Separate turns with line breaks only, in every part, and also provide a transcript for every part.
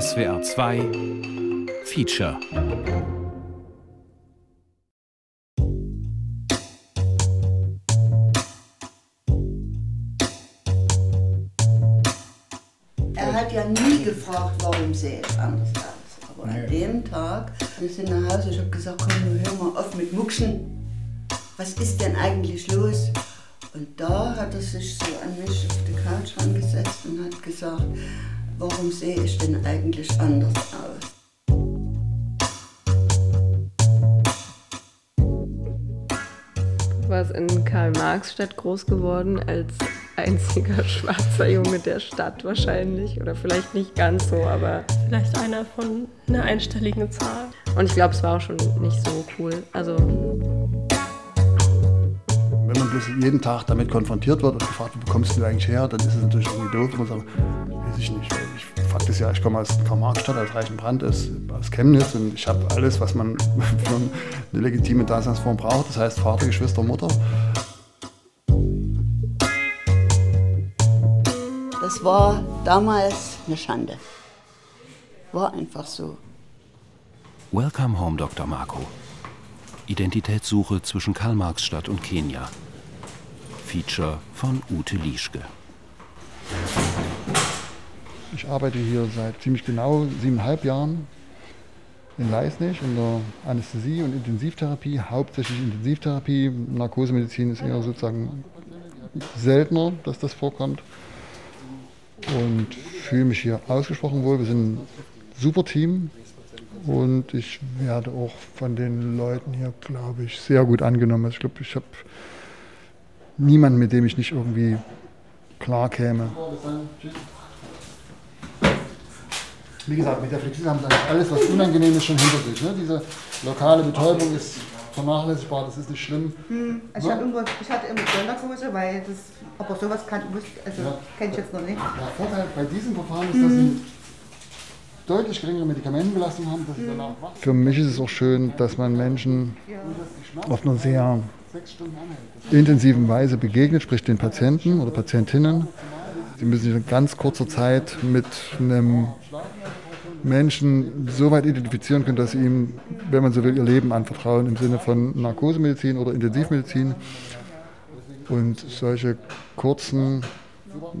SWR 2 Feature
Er hat ja nie gefragt, warum sehe ich anders aus. Aber an dem Tag, wir sind nach Hause, ich habe gesagt, komm, hör mal auf mit Muckschen. Was ist denn eigentlich los? Und da hat er sich so an mich auf die Couch rangesetzt und hat gesagt, warum sehe ich denn eigentlich anders aus?
Du warst in Karl-Marx-Stadt groß geworden als einziger schwarzer Junge der Stadt wahrscheinlich. Oder vielleicht nicht ganz so, aber.
Vielleicht einer von einer einstelligen Zahl.
Und ich glaube, es war auch schon nicht so cool. Also.
Wenn man bloß jeden Tag damit konfrontiert wird und gefragt, wo bekommst du eigentlich her, dann ist es natürlich irgendwie doof. Man sagt, weiß ich nicht. Ich Fakt ist ja, ich komme aus Karl-Marx-Stadt, aus Reichenbrand, aus, aus Chemnitz und ich habe alles, was man für eine legitime Daseinsform braucht. Das heißt Vater, Geschwister, Mutter.
Das war damals eine Schande. War einfach so.
Welcome Home, Dr. Marco. Identitätssuche zwischen Karl-Marx-Stadt und Kenia. Feature von Ute Lieschke.
Ich arbeite hier seit ziemlich genau siebeneinhalb Jahren in Leisnig in der Anästhesie und Intensivtherapie, hauptsächlich Intensivtherapie. Narkosemedizin ist eher sozusagen seltener, dass das vorkommt. Und fühle mich hier ausgesprochen wohl. Wir sind ein super Team und ich werde auch von den Leuten hier, glaube ich, sehr gut angenommen. Ich glaube, ich habe niemanden, mit dem ich nicht irgendwie klar käme. Wie gesagt, mit der Flexil haben sie eigentlich alles, was unangenehm ist, schon hinter sich. Ne? Diese lokale Betäubung ist vernachlässigbar, das ist nicht schlimm.
Also ich, hab immer, ich hatte immer Sonderkurse, weil das, aber sowas kann, wusste- also
Ja.
kenne ich jetzt noch nicht.
Der Vorteil bei diesem Verfahren ist, dass sie deutlich geringere Medikamentenbelastung haben, dass sie danach wach. Für mich ist es auch schön, dass man Menschen auf einer sehr intensiven Weise begegnet, sprich den Patienten oder Patientinnen. Sie müssen sich in ganz kurzer Zeit mit einem Menschen so weit identifizieren können, dass sie ihm, wenn man so will, ihr Leben anvertrauen im Sinne von Narkosemedizin oder Intensivmedizin. Und solche kurzen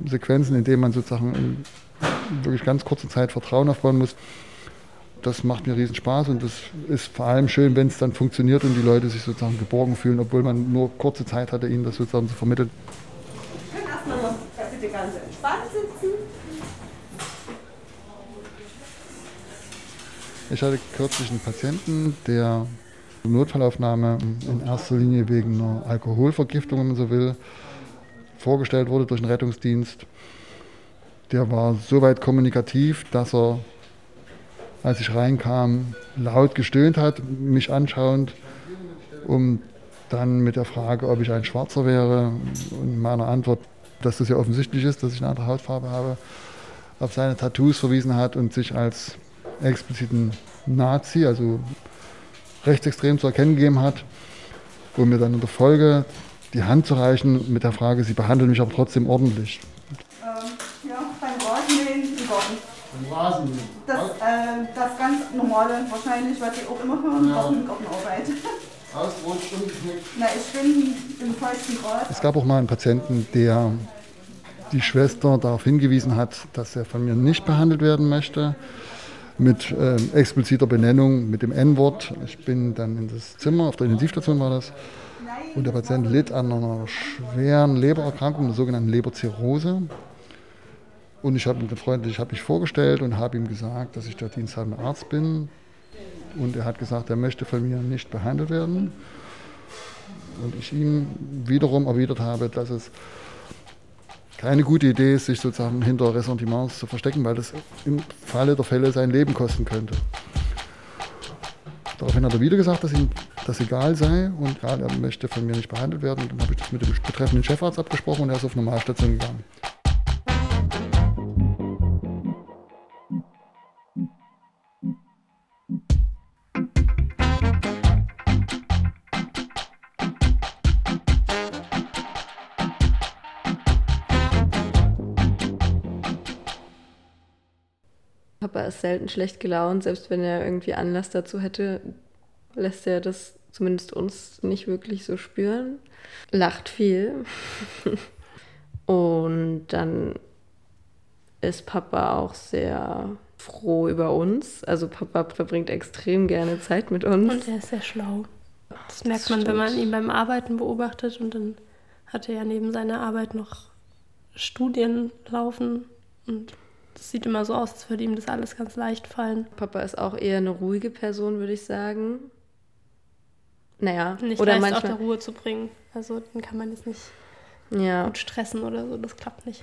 Sequenzen, in denen man sozusagen in wirklich ganz kurzer Zeit Vertrauen aufbauen muss, das macht mir riesen Spaß und das ist vor allem schön, wenn es dann funktioniert und die Leute sich sozusagen geborgen fühlen, obwohl man nur kurze Zeit hatte, ihnen das sozusagen zu vermitteln.
Schön erstmal noch bitte ganz entspannt sitzen.
Ich hatte kürzlich einen Patienten, der Notfallaufnahme in erster Linie wegen einer Alkoholvergiftung, wenn man so will, vorgestellt wurde durch den Rettungsdienst. Der war soweit kommunikativ, dass er, als ich reinkam, laut gestöhnt hat, mich anschauend, um dann mit der Frage, ob ich ein Schwarzer wäre und meiner Antwort, dass das ja offensichtlich ist, dass ich eine andere Hautfarbe habe, auf seine Tattoos verwiesen hat und sich als expliziten Nazi, also rechtsextrem zu erkennen gegeben hat, um mir dann in der Folge die Hand zu reichen mit der Frage, sie behandeln mich aber trotzdem ordentlich.
Ähm, ja, beim Rasenmähen im Garten.
Rasen.
Das, äh, das ganz normale wahrscheinlich, was Sie auch immer hören,
Ja.
Garten, Gartenarbeit.
Ausrutscht, umgeknickt.
Na, ich bin im feuchten Gras.
Es gab auch mal einen Patienten, der die Schwester darauf hingewiesen hat, dass er von mir nicht behandelt werden möchte, mit ähm, expliziter Benennung, mit dem N-Wort. Ich bin dann in das Zimmer, auf der Intensivstation war das, und der Patient litt an einer schweren Lebererkrankung, der sogenannten Leberzirrhose. Und ich habe ihn freundlich hab mich vorgestellt und habe ihm gesagt, dass ich der diensthabende Arzt bin. Und er hat gesagt, er möchte von mir nicht behandelt werden. Und ich ihm wiederum erwidert habe, dass es keine gute Idee ist, sich sozusagen hinter Ressentiments zu verstecken, weil das im Falle der Fälle sein Leben kosten könnte. Daraufhin hat er wieder gesagt, dass ihm das egal sei und ja, er möchte von mir nicht behandelt werden. Und dann habe ich das mit dem betreffenden Chefarzt abgesprochen und er ist auf Normalstation gegangen.
Papa ist selten schlecht gelaunt, selbst wenn er irgendwie Anlass dazu hätte, lässt er das zumindest uns nicht wirklich so spüren. Lacht viel. Und dann ist Papa auch sehr froh über uns. Also Papa verbringt extrem gerne Zeit mit uns.
Und er ist sehr schlau. Das merkt das man, wenn man ihn beim Arbeiten beobachtet und dann hat er ja neben seiner Arbeit noch Studien laufen und das sieht immer so aus, als würde ihm das alles ganz leicht fallen.
Papa ist auch eher eine ruhige Person, würde ich sagen. Naja,
nicht oder leicht manchmal... auf der Ruhe zu bringen. Also dann kann man jetzt nicht ja. gut stressen oder so, das klappt nicht.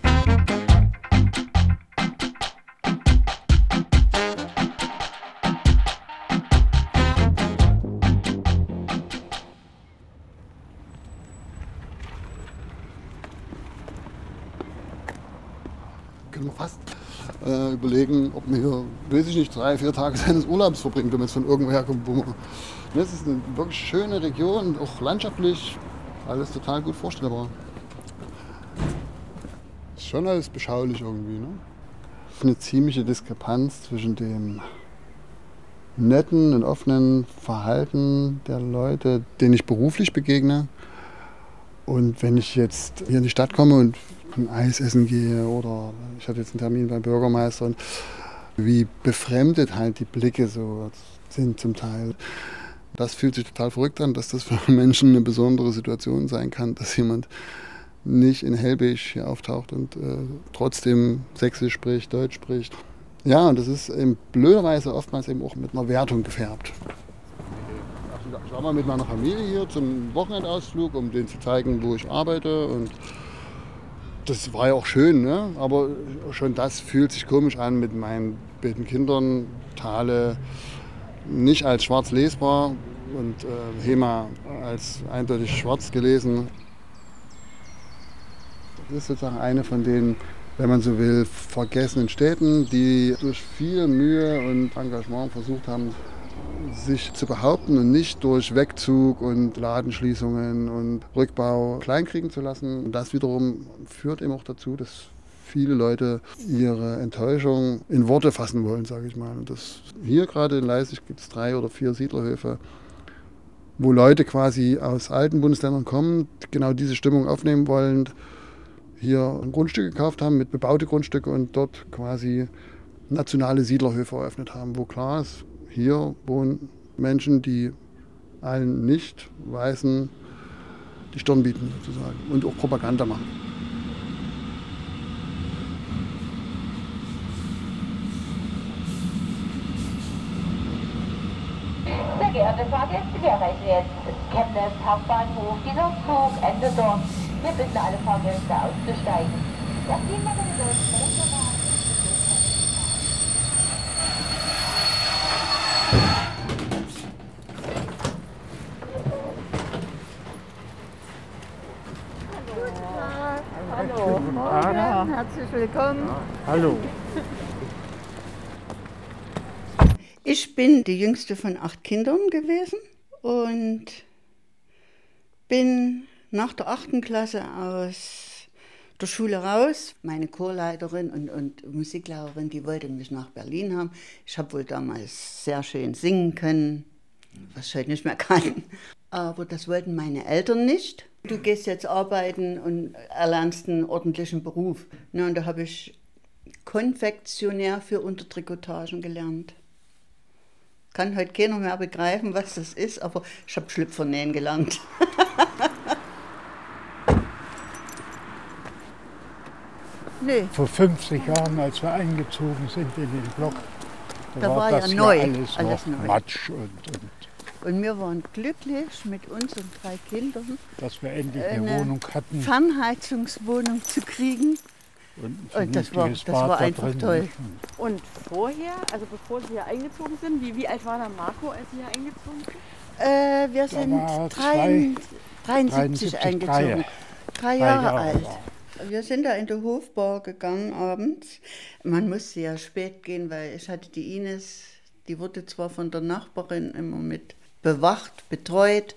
Äh, überlegen, ob man hier, weiß ich nicht, drei, vier Tage seines Urlaubs verbringt, wenn man jetzt von irgendwo herkommt. Wo man, das ist eine wirklich schöne Region, auch landschaftlich, alles total gut vorstellbar. Ist schon alles beschaulich irgendwie. Ne? Eine ziemliche Diskrepanz zwischen dem netten und offenen Verhalten der Leute, denen ich beruflich begegne. Und wenn ich jetzt hier in die Stadt komme und ein Eis essen gehe oder ich hatte jetzt einen Termin beim Bürgermeister und wie befremdet halt die Blicke so sind zum Teil. Das fühlt sich total verrückt an, dass das für Menschen eine besondere Situation sein kann, dass jemand nicht in Hellbeige hier auftaucht und äh, trotzdem Sächsisch spricht, Deutsch spricht. Ja, und das ist eben blöderweise oftmals eben auch mit einer Wertung gefärbt. Ich war mal mit meiner Familie hier zum Wochenendausflug, um denen zu zeigen, wo ich arbeite und das war ja auch schön, ne? aber schon das fühlt sich komisch an mit meinen beiden Kindern. Thale nicht als schwarz lesbar und äh, Hema als eindeutig schwarz gelesen. Das ist sozusagen eine von den, wenn man so will, vergessenen Städten, die durch viel Mühe und Engagement versucht haben, sich zu behaupten und nicht durch Wegzug und Ladenschließungen und Rückbau kleinkriegen zu lassen. Und das wiederum führt eben auch dazu, dass viele Leute ihre Enttäuschung in Worte fassen wollen, sage ich mal. Und das, hier gerade in Leipzig gibt es drei oder vier Siedlerhöfe, wo Leute quasi aus alten Bundesländern kommen, genau diese Stimmung aufnehmen wollen, hier ein Grundstück gekauft haben mit bebaute Grundstücke und dort quasi nationale Siedlerhöfe eröffnet haben, wo klar ist, hier wohnen Menschen, die allen Nicht-Weißen die Stirn bieten sozusagen und auch Propaganda machen.
Sehr geehrte Fahrgäste, wir erreichen jetzt Chemnitz Hauptbahnhof. Dieser Zug endet dort. Wir bitten alle Fahrgäste auszusteigen. Das
willkommen. Ja,
hallo.
Ich bin die jüngste von acht Kindern gewesen und bin nach der achten Klasse aus der Schule raus. Meine Chorleiterin und, und Musiklehrerin, die wollten mich nach Berlin haben. Ich habe wohl damals sehr schön singen können, was ich heute nicht mehr kann. Aber das wollten meine Eltern nicht. Du gehst jetzt arbeiten und erlernst einen ordentlichen Beruf. Ja, und da habe ich Konfektionär für Untertrikotagen gelernt. Kann heute keiner mehr begreifen, was das ist, aber ich habe Schlüpfer nähen gelernt.
nee. Vor 50 Jahren, als wir eingezogen sind in den Block,
da, da war, war das ja neu.
alles, alles neu. Matsch und, und
und wir waren glücklich mit unseren drei Kindern,
dass wir endlich eine, eine Wohnung hatten.
Fernheizungswohnung zu kriegen. Und, und das war, das war einfach drin. toll.
Und vorher, also bevor Sie hier eingezogen sind, wie, wie alt war da Marco, als Sie hier eingezogen sind?
Äh, wir sind drei, 73, 73 eingezogen. Drei, drei Jahre, Jahre alt. Wir sind da in die Hofbar gegangen abends. Man musste ja spät gehen, weil ich hatte die Ines, die wurde zwar von der Nachbarin immer mit bewacht, betreut.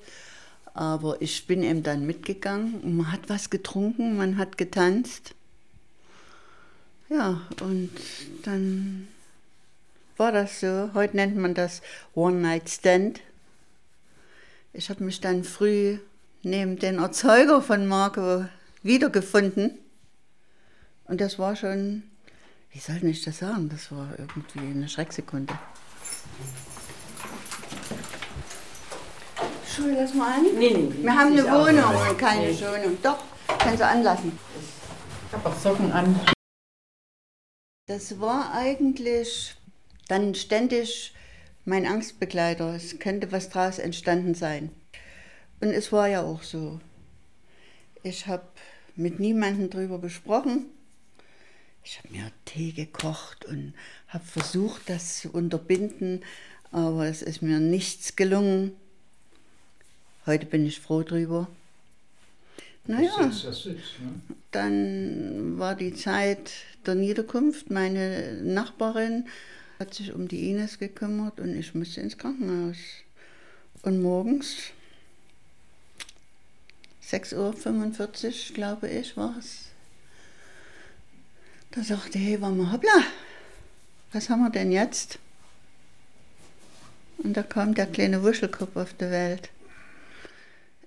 Aber ich bin eben dann mitgegangen man hat was getrunken, man hat getanzt. Ja, und dann war das so. Heute nennt man das One-Night-Stand. Ich habe mich dann früh neben den Erzeuger von Marco wiedergefunden. Und das war schon, wie soll ich das sagen, das war irgendwie eine Schrecksekunde. Schule, lass mal an. Nee, nee, Wir haben eine Wohnung und keine nee. Schonung. Doch, kannst du anlassen.
Ich habe auch Socken an.
Das war eigentlich dann ständig mein Angstbegleiter. Es könnte was daraus entstanden sein. Und es war ja auch so. Ich habe mit niemandem darüber gesprochen. Ich habe mir Tee gekocht und habe versucht, das zu unterbinden, aber es ist mir nichts gelungen. Heute bin ich froh drüber. Naja, ne? dann war die Zeit der Niederkunft. Meine Nachbarin hat sich um die Ines gekümmert und ich musste ins Krankenhaus. Und morgens, 6.45 Uhr, glaube ich, war es, da sagte Hebamme, hoppla, was haben wir denn jetzt? Und da kam der kleine Wuschelkopf auf die Welt.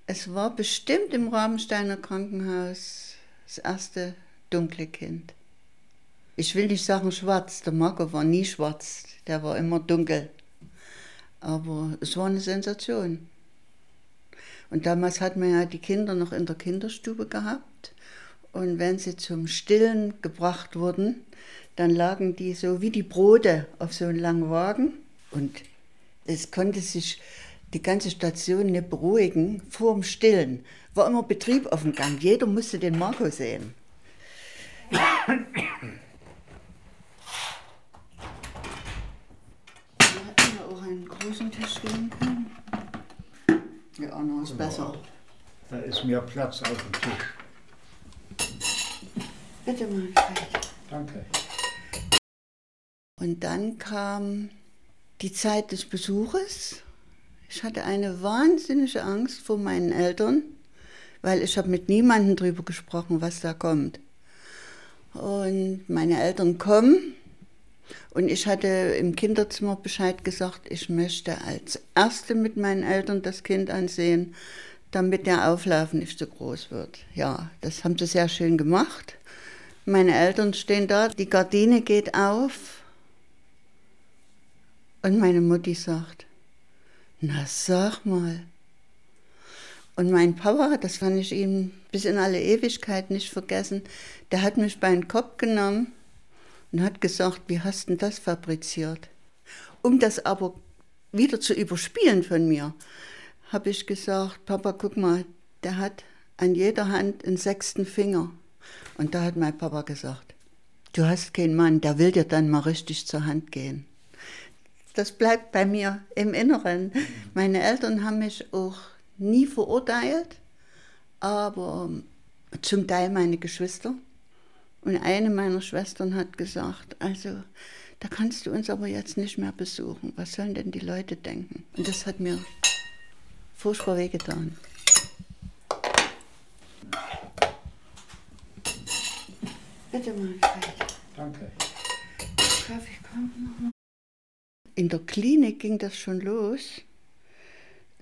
Es war bestimmt im Rabensteiner Krankenhaus das erste dunkle Kind. Ich will nicht sagen schwarz, der Marco war nie schwarz, der war immer dunkel. Aber es war eine Sensation. Und damals hat man ja die Kinder noch in der Kinderstube gehabt. Und wenn sie zum Stillen gebracht wurden, dann lagen die so wie die Brote auf so einem langen Wagen. Und es konnte sich die ganze Station nicht beruhigen vor dem Stillen. War immer Betrieb auf dem Gang. Jeder musste den Marco sehen. Wir hätten ja auch einen großen Tisch geben können. Ja, noch ist besser.
Da ist mehr Platz auf dem Tisch.
Bitte, Manfred.
Danke.
Und dann kam die Zeit des Besuches. Ich hatte eine wahnsinnige Angst vor meinen Eltern, weil ich habe mit niemandem darüber gesprochen, was da kommt. Und meine Eltern kommen und ich hatte im Kinderzimmer Bescheid gesagt, ich möchte als Erste mit meinen Eltern das Kind ansehen, damit der Auflauf nicht so groß wird. Ja, das haben sie sehr schön gemacht. Meine Eltern stehen da, die Gardine geht auf und meine Mutti sagt, na sag mal. Und mein Papa, das kann ich ihm bis in alle Ewigkeit nicht vergessen, der hat mich bei den Kopf genommen und hat gesagt, wie hast du das fabriziert? Um das aber wieder zu überspielen von mir, habe ich gesagt, Papa, guck mal, der hat an jeder Hand einen sechsten Finger. Und da hat mein Papa gesagt, du hast keinen Mann, der will dir dann mal richtig zur Hand gehen das bleibt bei mir im Inneren. Meine Eltern haben mich auch nie verurteilt, aber zum Teil meine Geschwister. Und eine meiner Schwestern hat gesagt, also da kannst du uns aber jetzt nicht mehr besuchen. Was sollen denn die Leute denken? Und das hat mir furchtbar wehgetan. Bitte mal,
Danke.
Kaffee kommt noch. In der Klinik ging das schon los.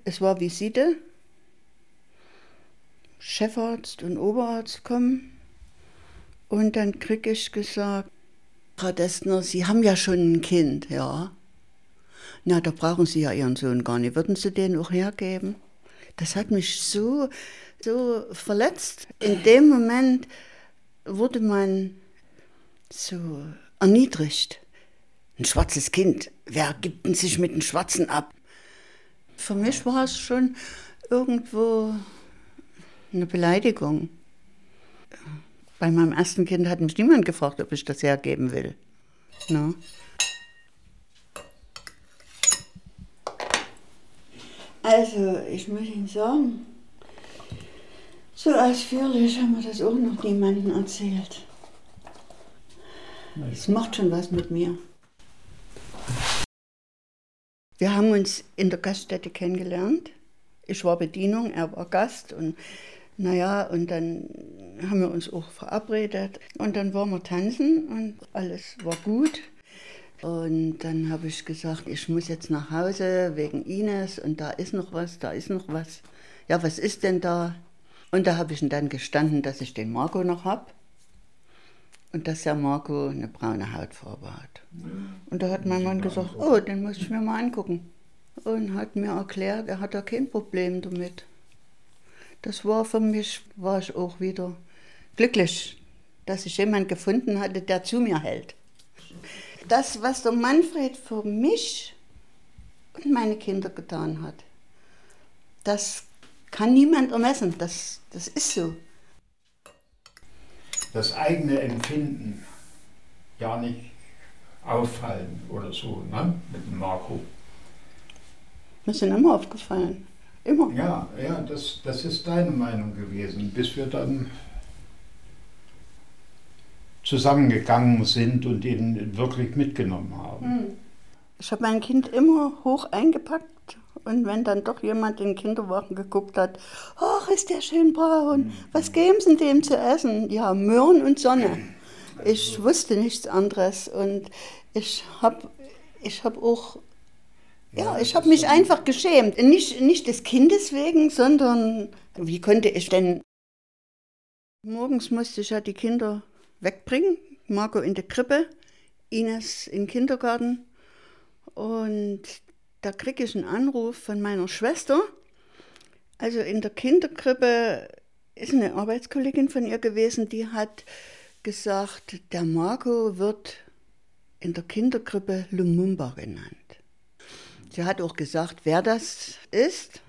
Es war Visite. Chefarzt und Oberarzt kommen. Und dann krieg ich gesagt, Frau Destner, Sie haben ja schon ein Kind, ja. Na, da brauchen Sie ja Ihren Sohn gar nicht. Würden Sie den auch hergeben? Das hat mich so, so verletzt. In dem Moment wurde man so erniedrigt. Ein schwarzes Kind, wer gibt denn sich mit einem Schwarzen ab? Für mich war es schon irgendwo eine Beleidigung. Bei meinem ersten Kind hat mich niemand gefragt, ob ich das hergeben will. No. Also, ich muss Ihnen sagen, so ausführlich haben wir das auch noch niemandem erzählt. Es macht schon was mit mir. Wir haben uns in der Gaststätte kennengelernt. Ich war Bedienung, er war Gast und naja, und dann haben wir uns auch verabredet und dann waren wir tanzen und alles war gut. Und dann habe ich gesagt, ich muss jetzt nach Hause wegen Ines und da ist noch was, da ist noch was. Ja, was ist denn da? Und da habe ich dann gestanden, dass ich den Marco noch habe und dass der Marco eine braune Hautfarbe hat. Und da hat mein Mann gesagt, oh, den muss ich mir mal angucken. Und hat mir erklärt, er hat da kein Problem damit. Das war für mich, war ich auch wieder glücklich, dass ich jemanden gefunden hatte, der zu mir hält. Das, was der Manfred für mich und meine Kinder getan hat, das kann niemand ermessen. Das, das ist so.
Das eigene Empfinden ja nicht auffallen oder so, ne? Mit dem Marco.
Mir sind immer aufgefallen. Immer.
Ja, ja, das, das ist deine Meinung gewesen, bis wir dann zusammengegangen sind und ihn wirklich mitgenommen haben. Hm.
Ich habe mein Kind immer hoch eingepackt und wenn dann doch jemand in den Kinderwagen geguckt hat, ach, ist der schön braun, was geben Sie dem zu essen? Ja, Möhren und Sonne. Ich wusste nichts anderes und ich habe ich hab auch, ja, ich habe mich einfach geschämt. Nicht, nicht des Kindes wegen, sondern wie konnte ich denn... Morgens musste ich ja die Kinder wegbringen. Marco in der Krippe, Ines in den Kindergarten. Und da kriege ich einen Anruf von meiner Schwester. Also in der Kinderkrippe ist eine Arbeitskollegin von ihr gewesen, die hat gesagt, der Marco wird in der Kinderkrippe Lumumba genannt. Sie hat auch gesagt, wer das ist.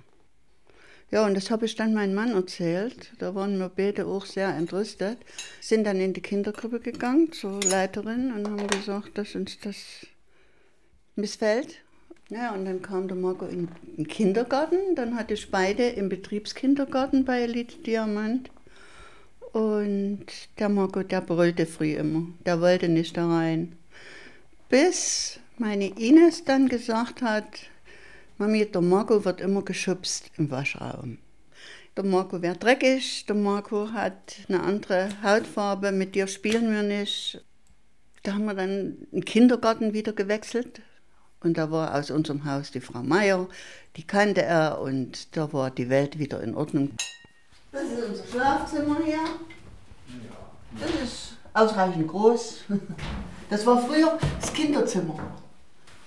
Ja, und das habe ich dann meinem Mann erzählt. Da waren wir beide auch sehr entrüstet. Sind dann in die Kindergruppe gegangen zur Leiterin und haben gesagt, dass uns das missfällt. Ja, und dann kam der Marco in den Kindergarten. Dann hatte ich beide im Betriebskindergarten bei Elite Diamant. Und der Marco, der brüllte früh immer. Der wollte nicht da rein. Bis meine Ines dann gesagt hat, Mami, der Marco wird immer geschubst im Waschraum. Der Marco wäre dreckig, der Marco hat eine andere Hautfarbe, mit dir spielen wir nicht. Da haben wir dann den Kindergarten wieder gewechselt. Und da war aus unserem Haus die Frau Meier, die kannte er und da war die Welt wieder in Ordnung. Das ist unser Schlafzimmer hier. Das ist ausreichend groß. Das war früher das Kinderzimmer.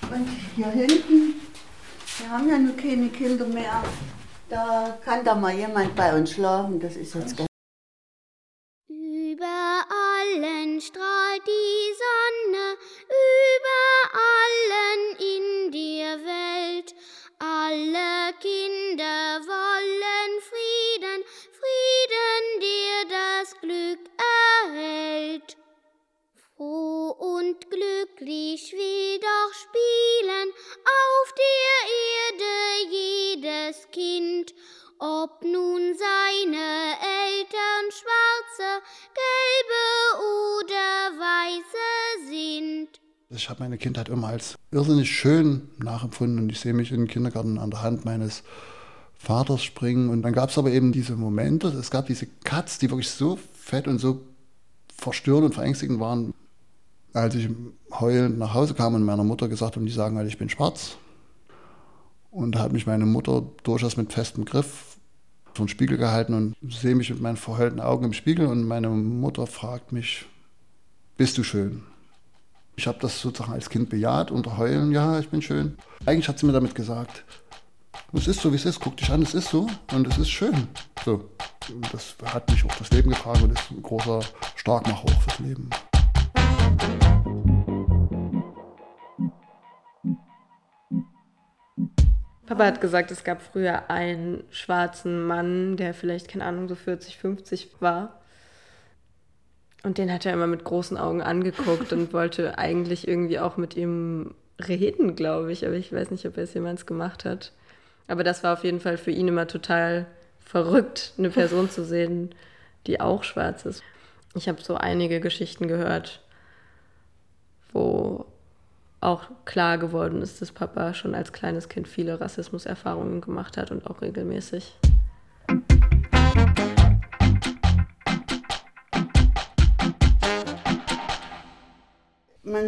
Und hier hinten wir haben ja nur keine Kinder mehr. Da kann da mal jemand bei uns schlafen. Das ist jetzt
Ich habe meine Kindheit immer als irrsinnig schön nachempfunden und ich sehe mich im Kindergarten an der Hand meines Vaters springen. Und dann gab es aber eben diese Momente, es gab diese Cuts, die wirklich so fett und so verstörend und verängstigend waren, als ich heulend nach Hause kam und meiner Mutter gesagt habe, die sagen halt, ich bin schwarz. Und da hat mich meine Mutter durchaus mit festem Griff den Spiegel gehalten und sehe mich mit meinen verheulten Augen im Spiegel und meine Mutter fragt mich, bist du schön? Ich habe das sozusagen als Kind bejaht, unter Heulen, ja, ich bin schön. Eigentlich hat sie mir damit gesagt, es ist so, wie es ist, guck dich an, es ist so und es ist schön. So, das hat mich auch das Leben getragen und ist ein großer Starkmacher auch fürs Leben.
Papa hat gesagt, es gab früher einen schwarzen Mann, der vielleicht, keine Ahnung, so 40, 50 war. Und den hat er immer mit großen Augen angeguckt und wollte eigentlich irgendwie auch mit ihm reden, glaube ich. Aber ich weiß nicht, ob er es jemals gemacht hat. Aber das war auf jeden Fall für ihn immer total verrückt, eine Person zu sehen, die auch schwarz ist. Ich habe so einige Geschichten gehört, wo auch klar geworden ist, dass Papa schon als kleines Kind viele Rassismuserfahrungen gemacht hat und auch regelmäßig.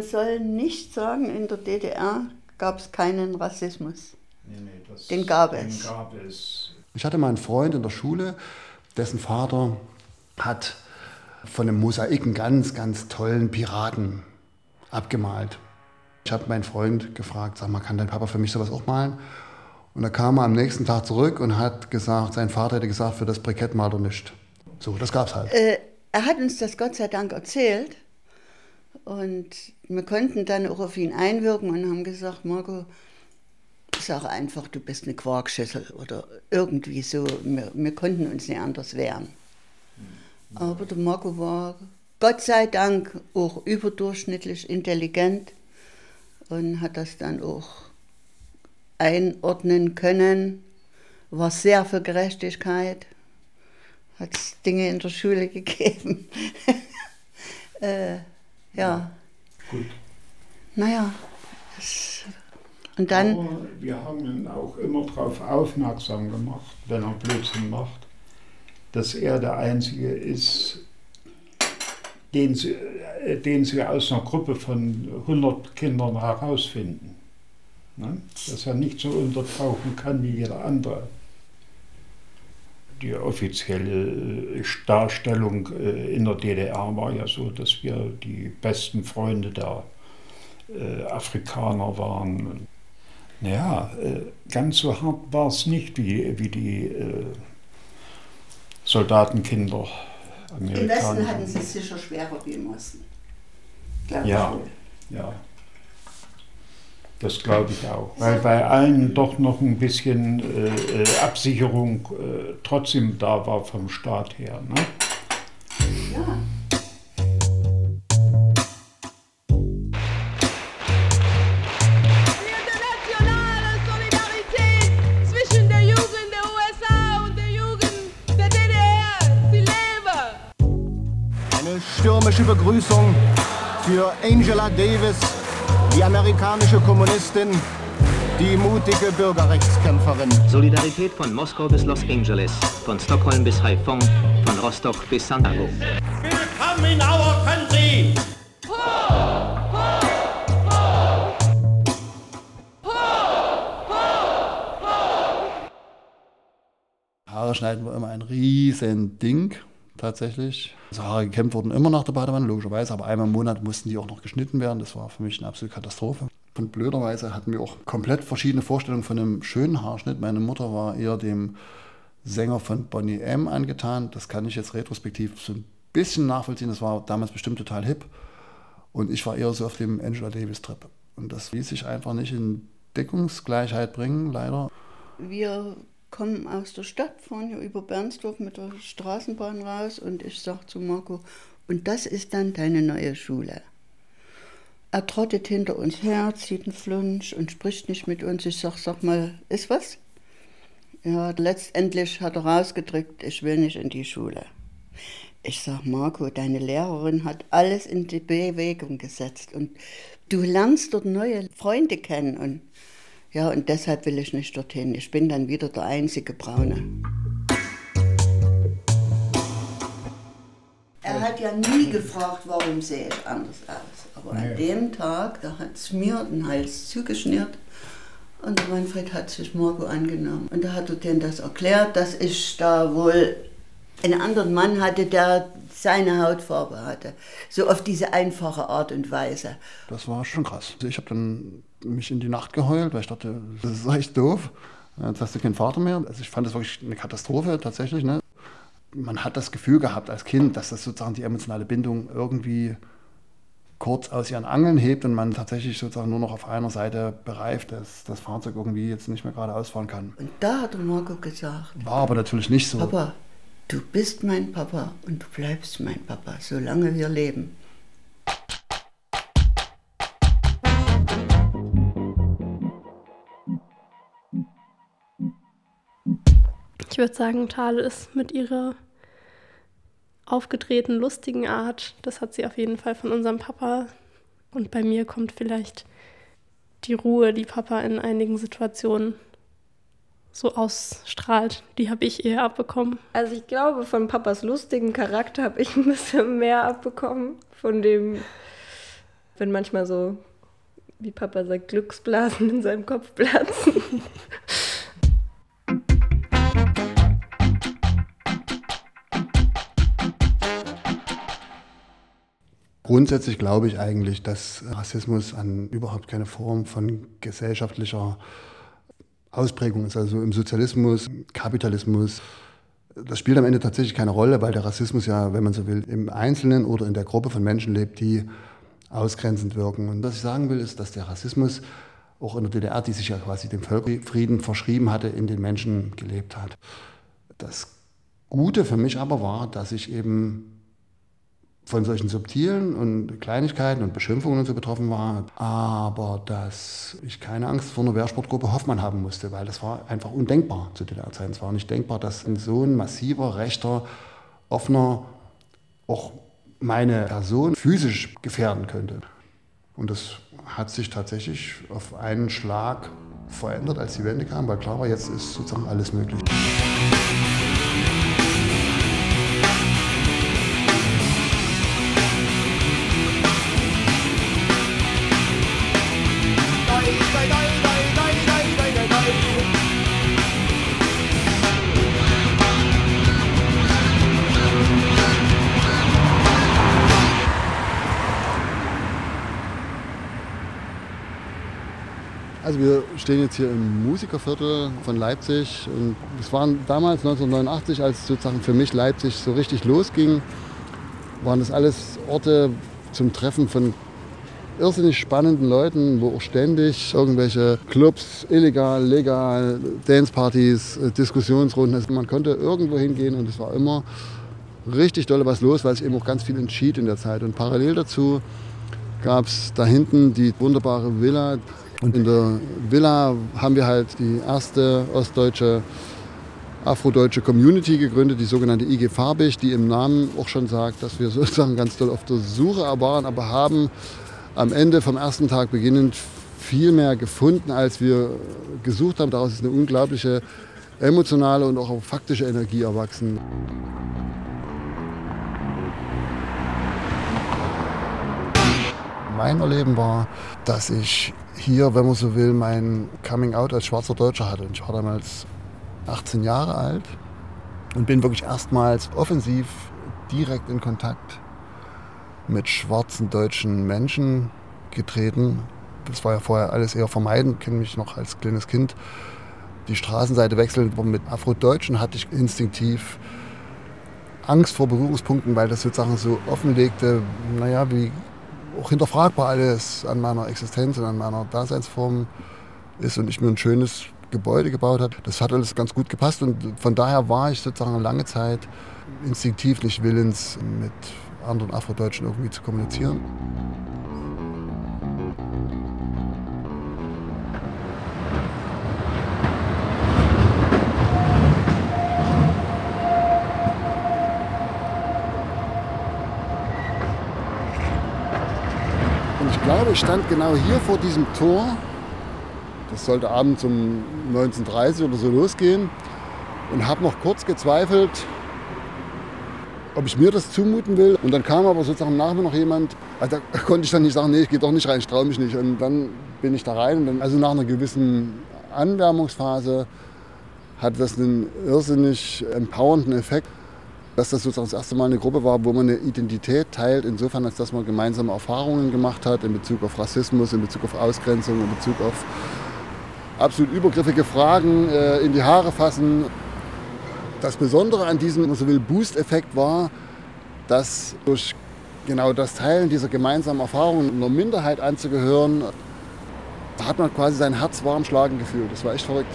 Man soll nicht sagen, in der DDR gab es keinen Rassismus.
Nee, nee, das,
Den gab
den
es.
gab es.
Ich hatte mal einen Freund in der Schule, dessen Vater hat von einem Mosaik einen ganz, ganz tollen Piraten abgemalt. Ich habe meinen Freund gefragt, sag mal, kann dein Papa für mich sowas auch malen? Und da kam er am nächsten Tag zurück und hat gesagt, sein Vater hätte gesagt, für das Brikett malt er nicht. So, das gab's halt.
Äh, er hat uns das Gott sei Dank erzählt und wir konnten dann auch auf ihn einwirken und haben gesagt, Marco, sag einfach, du bist eine Quarkschüssel oder irgendwie so. Wir, wir konnten uns nicht anders wehren. Aber der Marco war Gott sei Dank auch überdurchschnittlich intelligent und hat das dann auch einordnen können, war sehr für Gerechtigkeit, hat Dinge in der Schule gegeben. äh, ja,
Gut.
naja. das- Und dann,
Aber wir haben ihn auch immer darauf aufmerksam gemacht, wenn er Blödsinn macht, dass er der Einzige ist, den sie, äh, den sie aus einer Gruppe von 100 Kindern herausfinden. Ne? Dass er nicht so untertauchen kann wie jeder andere. Die offizielle äh, Darstellung äh, in der DDR war ja so, dass wir die besten Freunde der äh, Afrikaner waren. Naja, ganz so hart war es nicht wie, wie die Soldatenkinder.
im Westen
Amerikaner.
hatten sie es sicher schwerer wie im Osten.
Ja, ja. Das glaube ich auch. Weil bei allen doch noch ein bisschen äh, äh, Absicherung äh, trotzdem da war vom Staat her. Ne?
Ja.
internationale Solidarität zwischen der Jugend der USA und der Jugend der DDR. Sie lebe!
Eine stürmische Begrüßung für Angela Davis, die amerikanische Kommunistin, die mutige Bürgerrechtskämpferin.
Solidarität von Moskau bis Los Angeles, von Stockholm bis Haiphong, von Rostock bis Santiago.
Come in our country!
Haare schneiden war immer ein riesen Ding, tatsächlich. Also Haare gekämmt wurden immer nach der Badewanne, logischerweise, aber einmal im Monat mussten die auch noch geschnitten werden. Das war für mich eine absolute Katastrophe. Und blöderweise hatten wir auch komplett verschiedene Vorstellungen von einem schönen Haarschnitt. Meine Mutter war eher dem Sänger von Bonnie M. angetan. Das kann ich jetzt retrospektiv so ein bisschen nachvollziehen. Das war damals bestimmt total hip. Und ich war eher so auf dem Angela Davis-Trip. Und das ließ sich einfach nicht in Deckungsgleichheit bringen, leider.
Wir kommen aus der Stadt, fahren hier über Bernsdorf mit der Straßenbahn raus und ich sage zu Marco, und das ist dann deine neue Schule. Er trottet hinter uns her, zieht einen Flunsch und spricht nicht mit uns. Ich sag, sag mal, ist was? Ja, letztendlich hat er rausgedrückt, ich will nicht in die Schule. Ich sag, Marco, deine Lehrerin hat alles in die Bewegung gesetzt und du lernst dort neue Freunde kennen und ja, und deshalb will ich nicht dorthin. Ich bin dann wieder der einzige Braune. Er hat ja nie gefragt, warum sehe ich anders aus. Aber an
Nee.
dem Tag, da hat es mir den Hals zugeschnürt und der Manfred hat sich Marco angenommen. Und da hat er denen das erklärt, dass ich da wohl einen anderen Mann hatte, der seine Hautfarbe hatte. So auf diese einfache Art und Weise.
Das war schon krass. Also ich habe dann mich in die Nacht geheult, weil ich dachte, das ist echt doof. Jetzt hast du keinen Vater mehr. Also ich fand das wirklich eine Katastrophe tatsächlich. Ne? Man hat das Gefühl gehabt als Kind, dass das sozusagen die emotionale Bindung irgendwie kurz aus ihren Angeln hebt und man tatsächlich sozusagen nur noch auf einer Seite bereift, dass das Fahrzeug irgendwie jetzt nicht mehr gerade ausfahren kann.
Und da hat Marco gesagt,
War aber natürlich nicht so.
Papa, du bist mein Papa und du bleibst mein Papa, solange wir leben.
Würde sagen, Thale ist mit ihrer aufgedrehten, lustigen Art, das hat sie auf jeden Fall von unserem Papa. Und bei mir kommt vielleicht die Ruhe, die Papa in einigen Situationen so ausstrahlt. Die habe ich eher abbekommen.
Also ich glaube, von Papas lustigen Charakter habe ich ein bisschen mehr abbekommen. Von dem wenn manchmal so, wie Papa sagt, Glücksblasen in seinem Kopf platzen.
Grundsätzlich glaube ich eigentlich, dass Rassismus an überhaupt keine Form von gesellschaftlicher Ausprägung ist. Also im Sozialismus, Kapitalismus, das spielt am Ende tatsächlich keine Rolle, weil der Rassismus ja, wenn man so will, im Einzelnen oder in der Gruppe von Menschen lebt, die ausgrenzend wirken. Und was ich sagen will, ist, dass der Rassismus auch in der DDR, die sich ja quasi dem Völkerfrieden verschrieben hatte, in den Menschen gelebt hat. Das Gute für mich aber war, dass ich eben von solchen subtilen und Kleinigkeiten und Beschimpfungen und so betroffen war, aber dass ich keine Angst vor einer Wehrsportgruppe Hoffmann haben musste, weil das war einfach undenkbar zu der Zeit. Es war nicht denkbar, dass ein so ein massiver, rechter, offener auch meine Person physisch gefährden könnte. Und das hat sich tatsächlich auf einen Schlag verändert, als die Wende kam, weil klar war, jetzt ist sozusagen alles möglich. Stehen jetzt hier im Musikerviertel von Leipzig und es waren damals 1989, als sozusagen für mich Leipzig so richtig losging, waren das alles Orte zum Treffen von irrsinnig spannenden Leuten, wo auch ständig irgendwelche Clubs, illegal, legal, Dancepartys, Diskussionsrunden, also man konnte irgendwo hingehen und es war immer richtig dolle was los, weil sich eben auch ganz viel entschied in der Zeit. Und parallel dazu gab es da hinten die wunderbare Villa und in der Villa haben wir halt die erste ostdeutsche, afrodeutsche Community gegründet, die sogenannte IG Farbig, die im Namen auch schon sagt, dass wir sozusagen ganz doll auf der Suche waren, aber haben am Ende vom ersten Tag beginnend viel mehr gefunden, als wir gesucht haben. Daraus ist eine unglaubliche emotionale und auch faktische Energie erwachsen. Mein Erleben war, dass ich hier, wenn man so will, mein Coming Out als schwarzer Deutscher hatte. Und ich war damals 18 Jahre alt und bin wirklich erstmals offensiv direkt in Kontakt mit schwarzen deutschen Menschen getreten. Das war ja vorher alles eher vermeiden, kenne mich noch als kleines Kind. Die Straßenseite wechseln, mit Afrodeutschen hatte ich instinktiv Angst vor Berührungspunkten, weil das sozusagen so offenlegte, naja, wie auch hinterfragbar alles an meiner Existenz und an meiner Daseinsform ist und ich mir ein schönes Gebäude gebaut habe. Das hat alles ganz gut gepasst und von daher war ich sozusagen lange Zeit instinktiv nicht willens, mit anderen Afrodeutschen irgendwie zu kommunizieren. Glaube, ich stand genau hier vor diesem Tor. Das sollte abends um 19.30 Uhr oder so losgehen. Und habe noch kurz gezweifelt, ob ich mir das zumuten will. Und dann kam aber sozusagen nach mir noch jemand. Also da konnte ich dann nicht sagen, nee, ich gehe doch nicht rein, ich traue mich nicht. Und dann bin ich da rein. Und dann, also nach einer gewissen Anwärmungsphase hat das einen irrsinnig empowernden Effekt dass das sozusagen das erste Mal eine Gruppe war, wo man eine Identität teilt, insofern, als dass man gemeinsame Erfahrungen gemacht hat in Bezug auf Rassismus, in Bezug auf Ausgrenzung, in Bezug auf absolut übergriffige Fragen äh, in die Haare fassen. Das Besondere an diesem, wenn man so will, Boost-Effekt war, dass durch genau das Teilen dieser gemeinsamen Erfahrungen einer Minderheit anzugehören, da hat man quasi sein Herz warm schlagen gefühlt. Das war echt verrückt.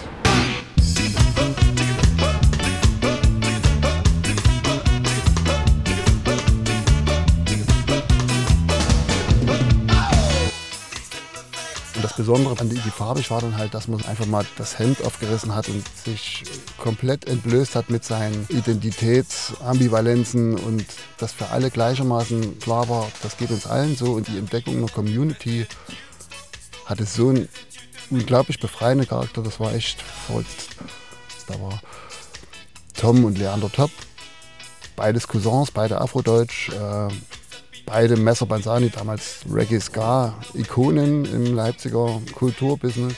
Besondere an die Farbig war dann halt, dass man einfach mal das Hemd aufgerissen hat und sich komplett entblößt hat mit seinen Identitätsambivalenzen und dass für alle gleichermaßen klar war, das geht uns allen so und die Entdeckung einer Community hatte so einen unglaublich befreienden Charakter, das war echt verrückt. Da war Tom und Leander Top, beides Cousins, beide Afrodeutsch. Äh, beide Messer Banzani, damals Reggae Ska, Ikonen im Leipziger Kulturbusiness.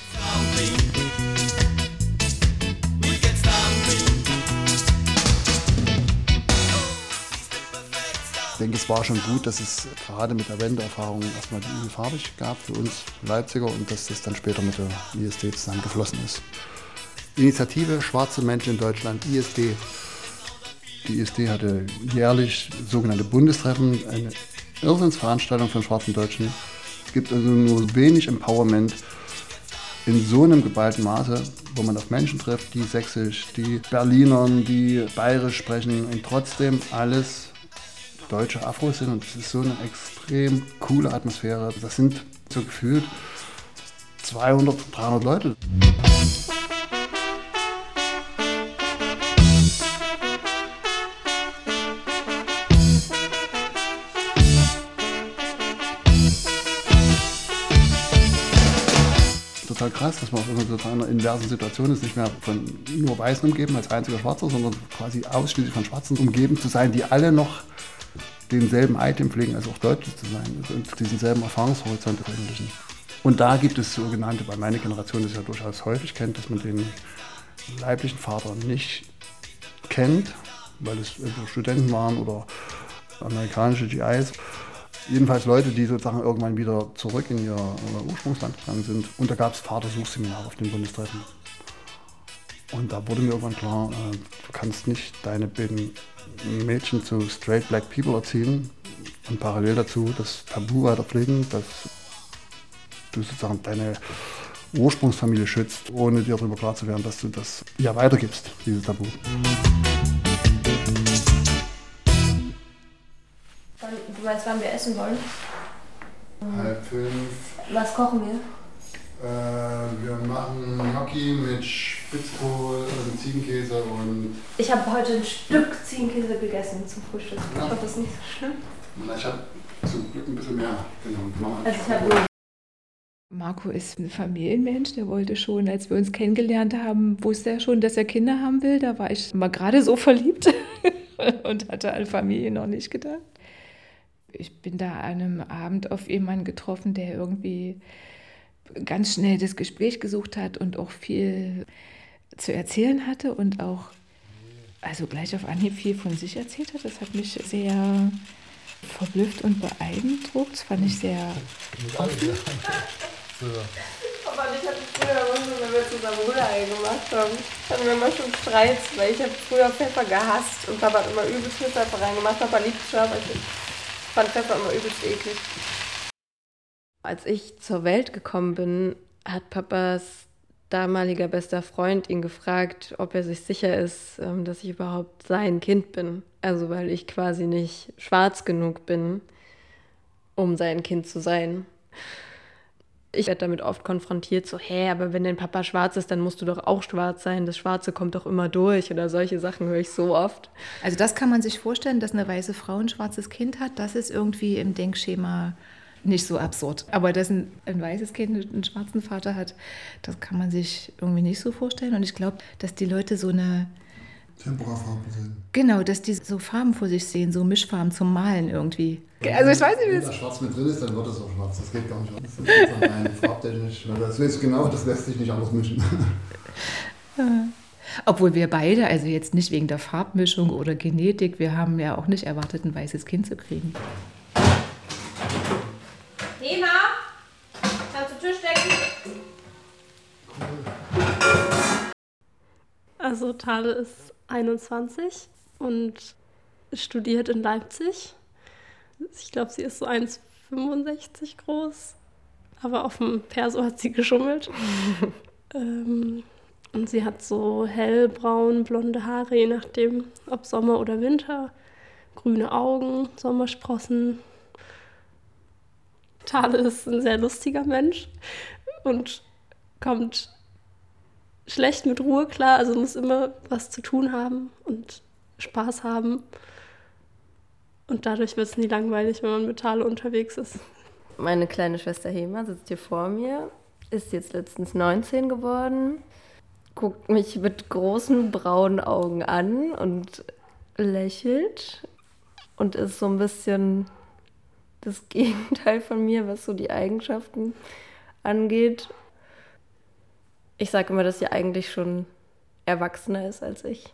Ich denke, es war schon gut, dass es gerade mit der Wendeerfahrung erstmal die IG farbig gab für uns Leipziger und dass das dann später mit der ISD zusammengeflossen ist. Initiative Schwarze Menschen in Deutschland, ISD. Die ISD hatte jährlich sogenannte Bundestreffen, eine Irrsinnsveranstaltung von schwarzen Deutschen. Es gibt also nur wenig Empowerment in so einem geballten Maße, wo man auf Menschen trifft, die sächsisch, die Berlinern, die bayerisch sprechen und trotzdem alles deutsche Afros sind. Und es ist so eine extrem coole Atmosphäre. Das sind so gefühlt 200, 300 Leute. Total krass, dass man in einer inversen Situation ist, nicht mehr von nur Weißen umgeben als einziger Schwarzer, sondern quasi ausschließlich von Schwarzen umgeben zu sein, die alle noch denselben Item pflegen, also auch deutlich zu sein und diesen selben Erfahrungshorizont veröffentlichen. Und da gibt es sogenannte, weil meine Generation das ja durchaus häufig kennt, dass man den leiblichen Vater nicht kennt, weil es Studenten waren oder amerikanische GIs. Jedenfalls Leute, die sozusagen irgendwann wieder zurück in ihr Ursprungsland gegangen sind. Und da gab es Vatersuchseminare auf den Bundestreffen. Und da wurde mir irgendwann klar, äh, du kannst nicht deine beiden Mädchen zu straight black people erziehen und parallel dazu das Tabu weiter pflegen, dass du sozusagen deine Ursprungsfamilie schützt, ohne dir darüber klar zu werden, dass du das ja weitergibst, dieses Tabu.
Du weißt, wann wir essen wollen?
Halb fünf.
Was kochen wir?
Äh, wir machen Gnocchi mit Spitzkohl und Ziegenkäse und.
Ich habe heute ein Stück Ziegenkäse gegessen zum Frühstück. Ja. Ich hoffe, das ist nicht so schlimm.
Ich habe zum Glück ein bisschen mehr genommen.
Also ich habe
Marco ist ein Familienmensch, der wollte schon, als wir uns kennengelernt haben, wusste er schon, dass er Kinder haben will. Da war ich mal gerade so verliebt und hatte an Familie noch nicht gedacht. Ich bin da an einem Abend auf jemanden getroffen, der irgendwie ganz schnell das Gespräch gesucht hat und auch viel zu erzählen hatte und auch also gleich auf Anhieb viel von sich erzählt hat. Das hat mich sehr verblüfft und beeindruckt. Das fand ich sehr offen.
Aber ich hatte früher wenn wir zusammen Rührei gemacht haben, hatten wir immer schon Streits, weil ich habe früher Pfeffer gehasst und Papa hat immer übelst viel Pfeffer reingemacht. Papa liebt scharf, ich fand Pfeffer immer übelst eklig. Als ich zur Welt gekommen bin, hat Papas damaliger bester Freund ihn gefragt, ob er sich sicher ist, ähm, dass ich überhaupt sein Kind bin. Also weil ich quasi nicht schwarz genug bin, um sein Kind zu sein. Ich werde damit oft konfrontiert, so, hä, aber wenn dein Papa schwarz ist, dann musst du doch auch schwarz sein. Das Schwarze kommt doch immer durch oder solche Sachen höre ich so oft.
Also das kann man sich vorstellen, dass eine weiße Frau ein schwarzes Kind hat. Das ist irgendwie im Denkschema nicht so absurd. Aber dass ein, ein weißes Kind einen schwarzen Vater hat, das kann man sich irgendwie nicht so vorstellen. Und ich glaube, dass die Leute so eine
Temperafarben sehen.
Genau, dass die so Farben vor sich sehen, so Mischfarben zum Malen irgendwie. Also ich weiß nicht, wie
Wenn da schwarz mit drin ist, dann wird es auch schwarz. Das geht gar nicht anders. Das ist rein farbtechnisch. Das ist genau, das lässt sich nicht anders mischen.
Obwohl wir beide, also jetzt nicht wegen der Farbmischung oder Genetik, wir haben ja auch nicht erwartet, ein weißes Kind zu kriegen.
Ema, kannst du Tisch decken?
Also Tale ist 21 und studiert in Leipzig. Ich glaube, sie ist so 1,65 groß. Aber auf dem Perso hat sie geschummelt. ähm, und sie hat so hellbraun, blonde Haare, je nachdem, ob Sommer oder Winter. Grüne Augen, Sommersprossen. Tale ist ein sehr lustiger Mensch und kommt schlecht mit Ruhe klar, also muss immer was zu tun haben und Spaß haben. Und dadurch wird es nie langweilig, wenn man mit Tale unterwegs ist.
Meine kleine Schwester Hema sitzt hier vor mir, ist jetzt letztens 19 geworden, guckt mich mit großen braunen Augen an und lächelt und ist so ein bisschen das Gegenteil von mir, was so die Eigenschaften angeht. Ich sage immer, dass sie eigentlich schon erwachsener ist als ich.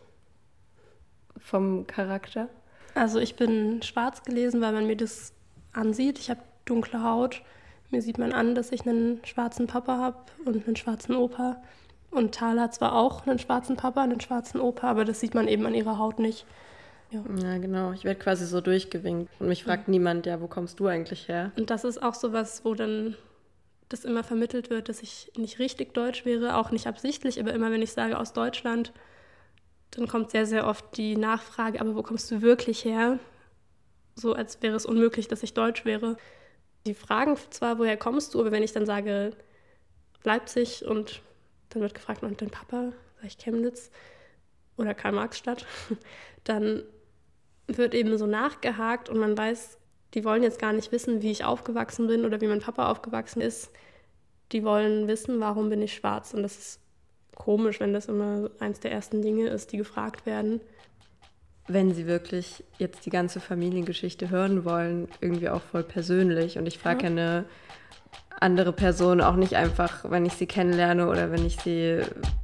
Vom Charakter.
Also ich bin schwarz gelesen, weil man mir das ansieht. Ich habe dunkle Haut. Mir sieht man an, dass ich einen schwarzen Papa habe und einen schwarzen Opa. Und Thala hat zwar auch einen schwarzen Papa, einen schwarzen Opa, aber das sieht man eben an ihrer Haut nicht.
Ja, ja genau. Ich werde quasi so durchgewinkt. Und mich fragt ja. niemand, ja, wo kommst du eigentlich her?
Und das ist auch so was, wo dann das immer vermittelt wird, dass ich nicht richtig deutsch wäre, auch nicht absichtlich, aber immer wenn ich sage aus Deutschland, dann kommt sehr, sehr oft die Nachfrage, aber wo kommst du wirklich her? So als wäre es unmöglich, dass ich deutsch wäre. Die fragen zwar, woher kommst du, aber wenn ich dann sage Leipzig und dann wird gefragt, und dein Papa, sag ich Chemnitz oder Karl-Marx-Stadt, dann wird eben so nachgehakt und man weiß, die wollen jetzt gar nicht wissen, wie ich aufgewachsen bin oder wie mein Papa aufgewachsen ist. Die wollen wissen, warum bin ich schwarz. Und das ist komisch, wenn das immer eins der ersten Dinge ist, die gefragt werden.
Wenn sie wirklich jetzt die ganze Familiengeschichte hören wollen, irgendwie auch voll persönlich. Und ich frage ja. eine andere Person auch nicht einfach, wenn ich sie kennenlerne oder wenn ich sie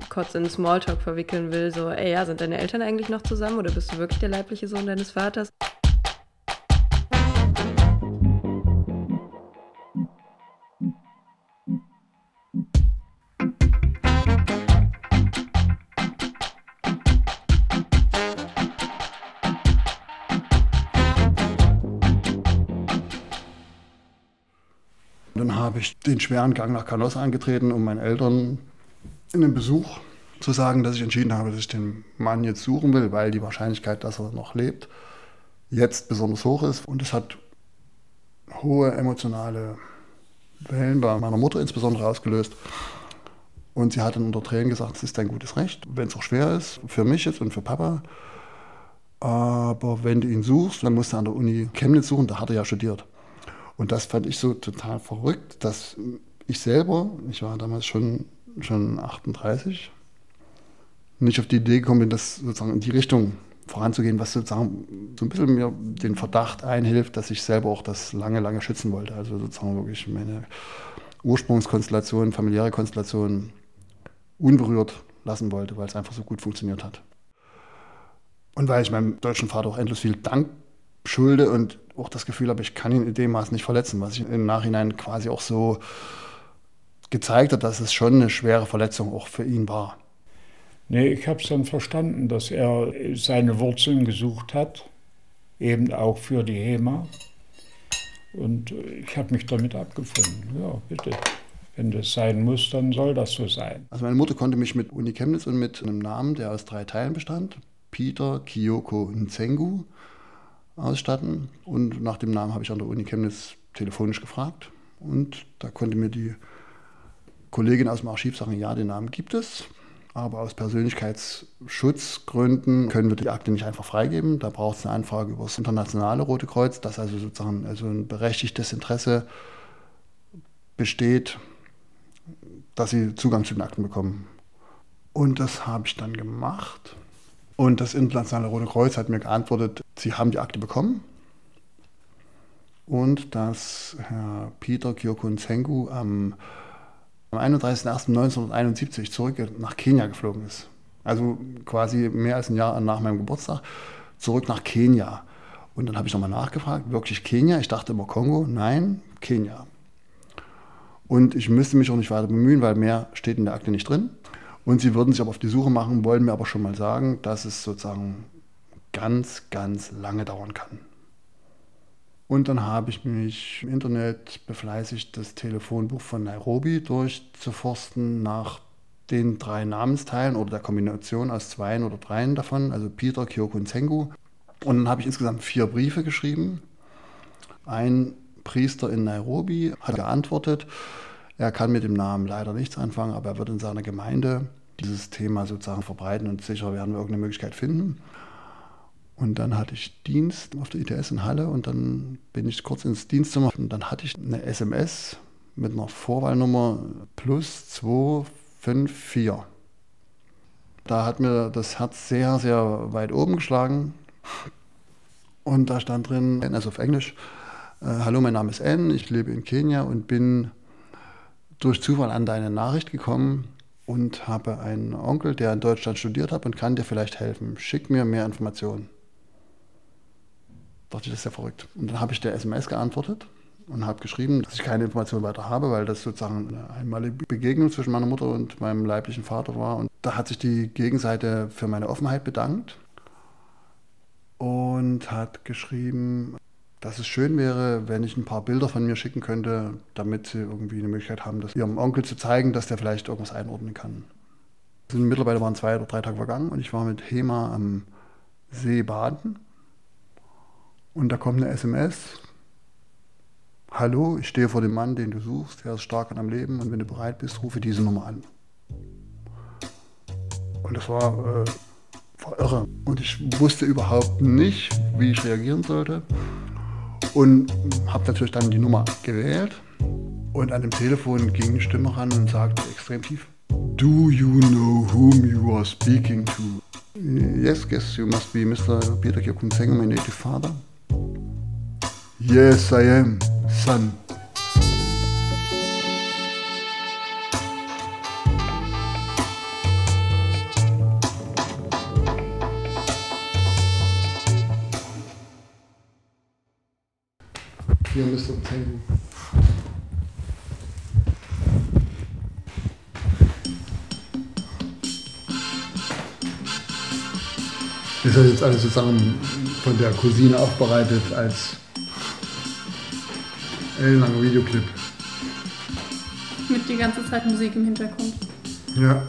kurz in Smalltalk verwickeln will, so, ey, ja, sind deine Eltern eigentlich noch zusammen oder bist du wirklich der leibliche Sohn deines Vaters?
Habe ich den schweren Gang nach Canossa angetreten, um meinen Eltern in einem Besuch zu sagen, dass ich entschieden habe, dass ich den Mann jetzt suchen will, weil die Wahrscheinlichkeit, dass er noch lebt, jetzt besonders hoch ist. Und es hat hohe emotionale Wellen bei meiner Mutter insbesondere ausgelöst. Und sie hat dann unter Tränen gesagt, es ist dein gutes Recht, wenn es auch schwer ist, für mich jetzt und für Papa. Aber wenn du ihn suchst, dann musst du an der Uni Chemnitz suchen, da hat er ja studiert. Und das fand ich so total verrückt, dass ich selber, ich war damals schon, schon 38, nicht auf die Idee gekommen bin, das sozusagen in die Richtung voranzugehen, was sozusagen so ein bisschen mir den Verdacht einhilft, dass ich selber auch das lange, lange schützen wollte. Also sozusagen wirklich meine Ursprungskonstellation, familiäre Konstellation unberührt lassen wollte, weil es einfach so gut funktioniert hat. Und weil ich meinem deutschen Vater auch endlos viel Dank schulde und auch das Gefühl habe, ich kann ihn in dem Maß nicht verletzen, was sich im Nachhinein quasi auch so gezeigt hat, dass es schon eine schwere Verletzung auch für ihn war.
Nee, ich habe es dann verstanden, dass er seine Wurzeln gesucht hat, eben auch für die HEMA. Und ich habe mich damit abgefunden. Ja, bitte. Wenn das sein muss, dann soll das so sein.
Also meine Mutter konnte mich mit Uni Chemnitz und mit einem Namen, der aus drei Teilen bestand, Peter Kiyoko Nzengu, ausstatten. Und nach dem Namen habe ich an der Uni Chemnitz telefonisch gefragt. Und da konnte mir die Kollegin aus dem Archiv sagen, ja, den Namen gibt es. Aber aus Persönlichkeitsschutzgründen können wir die Akte nicht einfach freigeben. Da braucht es eine Anfrage über das internationale Rote Kreuz, dass also sozusagen also ein berechtigtes Interesse besteht, dass sie Zugang zu den Akten bekommen. Und das habe ich dann gemacht. Und das Internationale Rote Kreuz hat mir geantwortet, sie haben die Akte bekommen und dass Herr Peter Kyokun Sengu am, am 31.01.1971 zurück nach Kenia geflogen ist. Also quasi mehr als ein Jahr nach meinem Geburtstag zurück nach Kenia. Und dann habe ich nochmal nachgefragt, wirklich Kenia? Ich dachte immer Kongo. Nein, Kenia. Und ich müsste mich auch nicht weiter bemühen, weil mehr steht in der Akte nicht drin. Und sie würden sich aber auf die Suche machen, wollen mir aber schon mal sagen, dass es sozusagen ganz, ganz lange dauern kann. Und dann habe ich mich im Internet befleißigt, das Telefonbuch von Nairobi durchzuforsten nach den drei Namensteilen oder der Kombination aus zweien oder dreien davon, also Peter, Kyoko und Sengu. Und dann habe ich insgesamt vier Briefe geschrieben. Ein Priester in Nairobi hat geantwortet, er kann mit dem Namen leider nichts anfangen, aber er wird in seiner Gemeinde dieses Thema sozusagen verbreiten und sicher werden wir irgendeine Möglichkeit finden. Und dann hatte ich Dienst auf der ITS in Halle und dann bin ich kurz ins Dienstzimmer und dann hatte ich eine SMS mit einer Vorwahlnummer plus 254. Da hat mir das Herz sehr, sehr weit oben geschlagen und da stand drin, also auf Englisch, Äh, Hallo, mein Name ist Ann, ich lebe in Kenia und bin durch Zufall an deine Nachricht gekommen und habe einen Onkel, der in Deutschland studiert hat und kann dir vielleicht helfen. Schick mir mehr Informationen. Dachte ich, das ist ja verrückt. Und dann habe ich der SMS geantwortet und habe geschrieben, dass ich keine Informationen weiter habe, weil das sozusagen eine einmalige Begegnung zwischen meiner Mutter und meinem leiblichen Vater war. Und da hat sich die Gegenseite für meine Offenheit bedankt und hat geschrieben, dass es schön wäre, wenn ich ein paar Bilder von mir schicken könnte, damit sie irgendwie eine Möglichkeit haben, das ihrem Onkel zu zeigen, dass der vielleicht irgendwas einordnen kann. Also mittlerweile waren zwei oder drei Tage vergangen und ich war mit Hema am See baden. Und da kommt eine SMS. Hallo, ich stehe vor dem Mann, den du suchst. Er ist stark und am Leben und wenn du bereit bist, rufe diese Nummer an. Und das war, äh, war irre. Und ich wusste überhaupt nicht, wie ich reagieren sollte. Und habe natürlich dann die Nummer gewählt. Und an dem Telefon ging eine Stimme ran und sagte extrem tief: Do you know whom you are speaking to? Yes, guess you must be Mr. Peter Kyokunseng, my native father. Yes, I am, son. Hier, Mr. Tengu. Das ist jetzt alles sozusagen von der Cousine aufbereitet als ellenlanger Videoclip.
Mit die ganze Zeit Musik im Hintergrund.
Ja.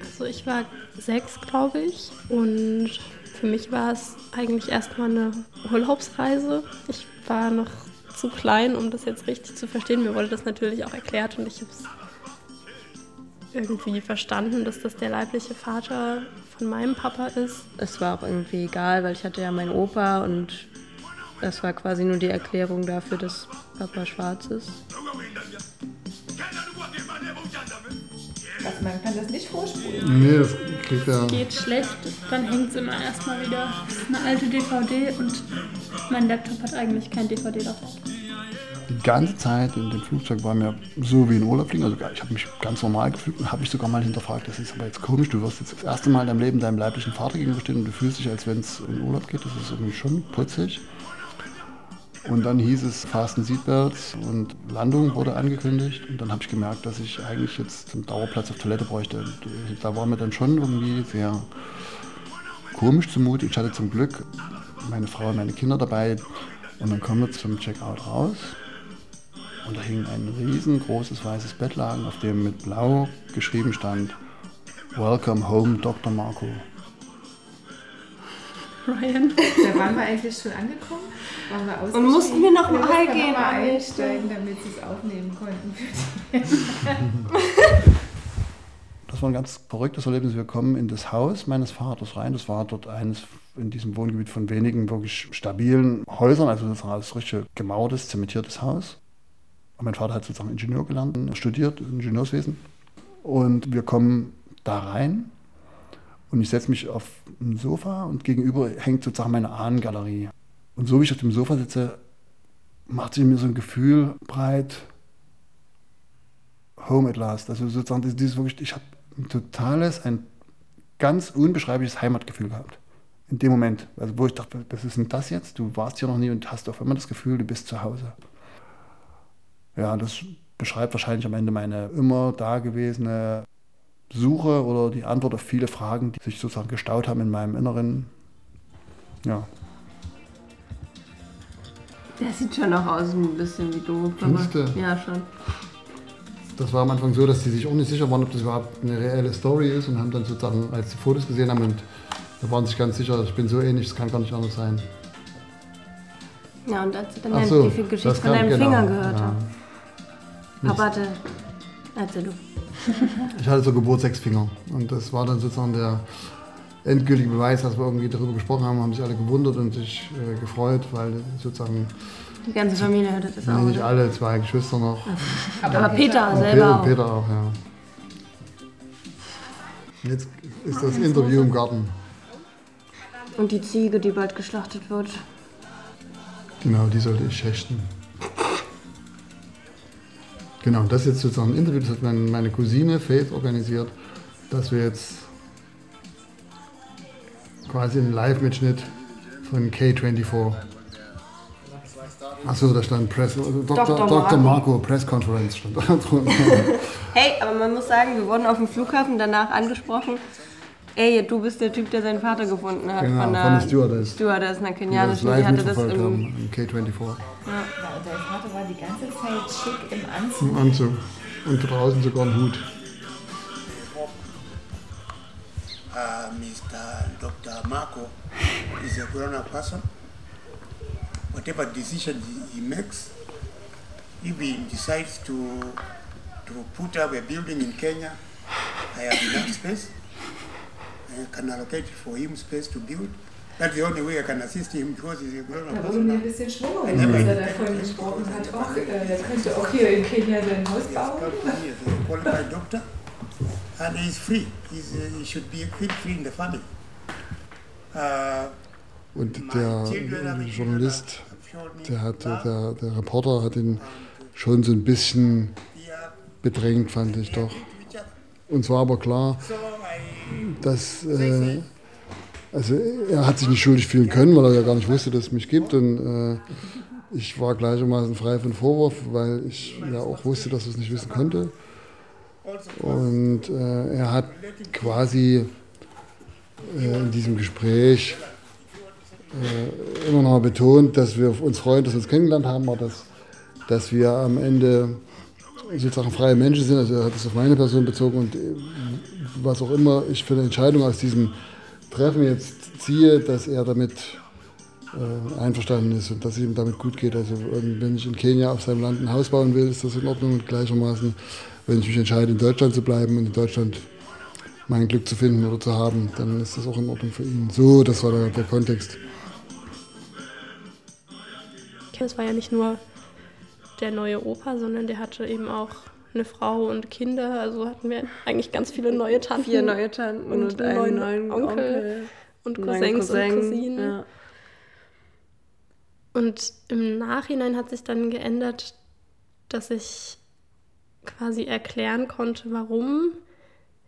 Also ich war sechs, glaube ich. Und für mich war es eigentlich erstmal eine Urlaubsreise. Ich war noch zu klein, um das jetzt richtig zu verstehen. Mir wurde das natürlich auch erklärt und ich habe es irgendwie verstanden, dass das der leibliche Vater von meinem Papa ist.
Es war auch irgendwie egal, weil ich hatte ja meinen Opa und das war quasi nur die Erklärung dafür, dass Papa schwarz ist.
Also man kann das nicht vorspulen.
Nee, das kriegt er.
Geht schlecht, dann hängt es immer erstmal wieder. Das ist eine alte DVD und mein Laptop hat eigentlich kein DVD-Laufwerk.
Die ganze Zeit in dem Flugzeug war mir so wie ein Urlaub fliegen. Also ich habe mich ganz normal gefühlt und habe mich sogar mal hinterfragt, das ist aber jetzt komisch, du wirst jetzt das erste Mal in deinem Leben deinem leiblichen Vater gegenüberstehen und du fühlst dich, als wenn es in Urlaub geht. Das ist irgendwie schon putzig. Und dann hieß es Fasten Seatbelts und Landung wurde angekündigt. Und dann habe ich gemerkt, dass ich eigentlich jetzt einen Dauerplatz auf Toilette bräuchte. Da war mir dann schon irgendwie sehr komisch zumute. Ich hatte zum Glück meine Frau und meine Kinder dabei. Und dann kommen wir zum Checkout raus. Und da hing ein riesengroßes weißes Bettlaken, auf dem mit blau geschrieben stand Welcome home, Dr. Marco.
Ryan.
Da waren wir eigentlich schon angekommen. Waren wir
Und mussten wir noch
wir
mal
mussten
gehen,
noch mal einsteigen, damit sie es aufnehmen konnten.
Das war ein ganz verrücktes Erlebnis. Wir kommen in das Haus meines Vaters rein. Das war dort eines in diesem Wohngebiet von wenigen wirklich stabilen Häusern, also das war ein richtig gemauertes, zementiertes Haus. Und mein Vater hat sozusagen Ingenieur gelernt, studiert, Ingenieurswesen. Und wir kommen da rein und ich setze mich auf ein Sofa und gegenüber hängt sozusagen meine Ahnengalerie. Und so wie ich auf dem Sofa sitze, macht sich mir so ein Gefühl breit, Home at last. Also sozusagen dieses wirklich, ich habe ein totales, ein ganz unbeschreibliches Heimatgefühl gehabt. In dem Moment. Also wo ich dachte, was ist denn das jetzt? Du warst hier noch nie und hast auf einmal das Gefühl, du bist zu Hause. Ja, das beschreibt wahrscheinlich am Ende meine immer dagewesene Suche oder die Antwort auf viele Fragen, die sich sozusagen gestaut haben in meinem Inneren. Ja.
Der sieht schon auch aus ein bisschen wie du.
du?
Ja, schon.
Das war am Anfang so, dass die sich auch nicht sicher waren, ob das überhaupt eine reelle Story ist und haben dann sozusagen, als die Fotos gesehen haben, und da waren sich ganz sicher, ich bin so ähnlich, es kann gar nicht anders sein.
Ja, und als sie dann
so,
die Geschichte von deinem
genau,
Finger gehört
ja.
haben. Aber warte, erzähl du.
Ich hatte so Geburtsegsfinger und das war dann sozusagen der endgültige Beweis, dass wir irgendwie darüber gesprochen haben, haben sich alle gewundert und sich äh, gefreut, weil sozusagen
Die ganze Familie hörte das auch.
nicht alle, zwei Geschwister noch.
Aber, Peter
Und
selber
Peter,
auch.
Peter auch, ja. Jetzt ist das Interview im Garten.
Und die Ziege, die bald geschlachtet wird.
Genau, die sollte ich hechten. Genau, das ist jetzt sozusagen ein Interview, das hat meine Cousine Faith organisiert, dass wir jetzt quasi einen Live-Mitschnitt von K24. Achso, da stand Press, also Dr.
Dr.
Dr.
Marco.
Marco Press Conference stand da drunter.
Hey, aber man muss sagen, wir wurden auf dem Flughafen danach angesprochen. Ey, du bist der Typ, der seinen Vater gefunden hat.
Genau,
von,
von der Stewardess.
Stewardess, einer kenianischen. Die hatte das im.
haben, im K24.
Ja.
Ja, und dein Vater war die ganze Zeit schick im Anzug.
Im Anzug. Und draußen sogar ein Hut.
uh, Mr. Dr. Marco is a grown-up person. Whatever decision he, he makes, if he decides to to put up a building in Kenya, I have enough space. I can allocate for him space to build. That's the only way I can assist him because he's a grown-up
Da wurde mir ein bisschen schwummrig, als er davon gesprochen hat. Och, äh, er könnte auch hier in Kenia sein Haus bauen.
He is a qualified doctor and he's free. He's, uh, he should be free, free in the family. Uh,
Und der Journalist, der, hat, der, der Reporter hat ihn schon so ein bisschen bedrängt, fand ich doch. Uns war aber klar, dass äh, also er hat sich nicht schuldig fühlen können, weil er ja gar nicht wusste, dass es mich gibt. Und äh, ich war gleichermaßen frei von Vorwurf, weil ich ja auch wusste, dass er es nicht wissen konnte. Und äh, er hat quasi äh, in diesem Gespräch äh, immer noch mal betont, dass wir uns freuen, dass wir uns kennengelernt haben, aber dass, dass wir am Ende sozusagen freie Menschen sind. Also er hat es auf meine Person bezogen und äh, was auch immer ich für eine Entscheidung aus diesem Treffen jetzt ziehe, dass er damit äh, einverstanden ist und dass es ihm damit gut geht. Also ähm, wenn ich in Kenia auf seinem Land ein Haus bauen will, ist das in Ordnung und gleichermaßen, wenn ich mich entscheide, in Deutschland zu bleiben und in Deutschland mein Glück zu finden oder zu haben, dann ist das auch in Ordnung für ihn. So, das war der, der Kontext.
Es war ja nicht nur der neue Opa, sondern der hatte eben auch eine Frau und Kinder. Also hatten wir eigentlich ganz viele neue Tanten.
Vier neue Tanten
und,
und
einen neuen Onkel,
Onkel,
und Cousins
Cousin,
und Cousinen.
ja.
Und im Nachhinein hat sich dann geändert, dass ich quasi erklären konnte, warum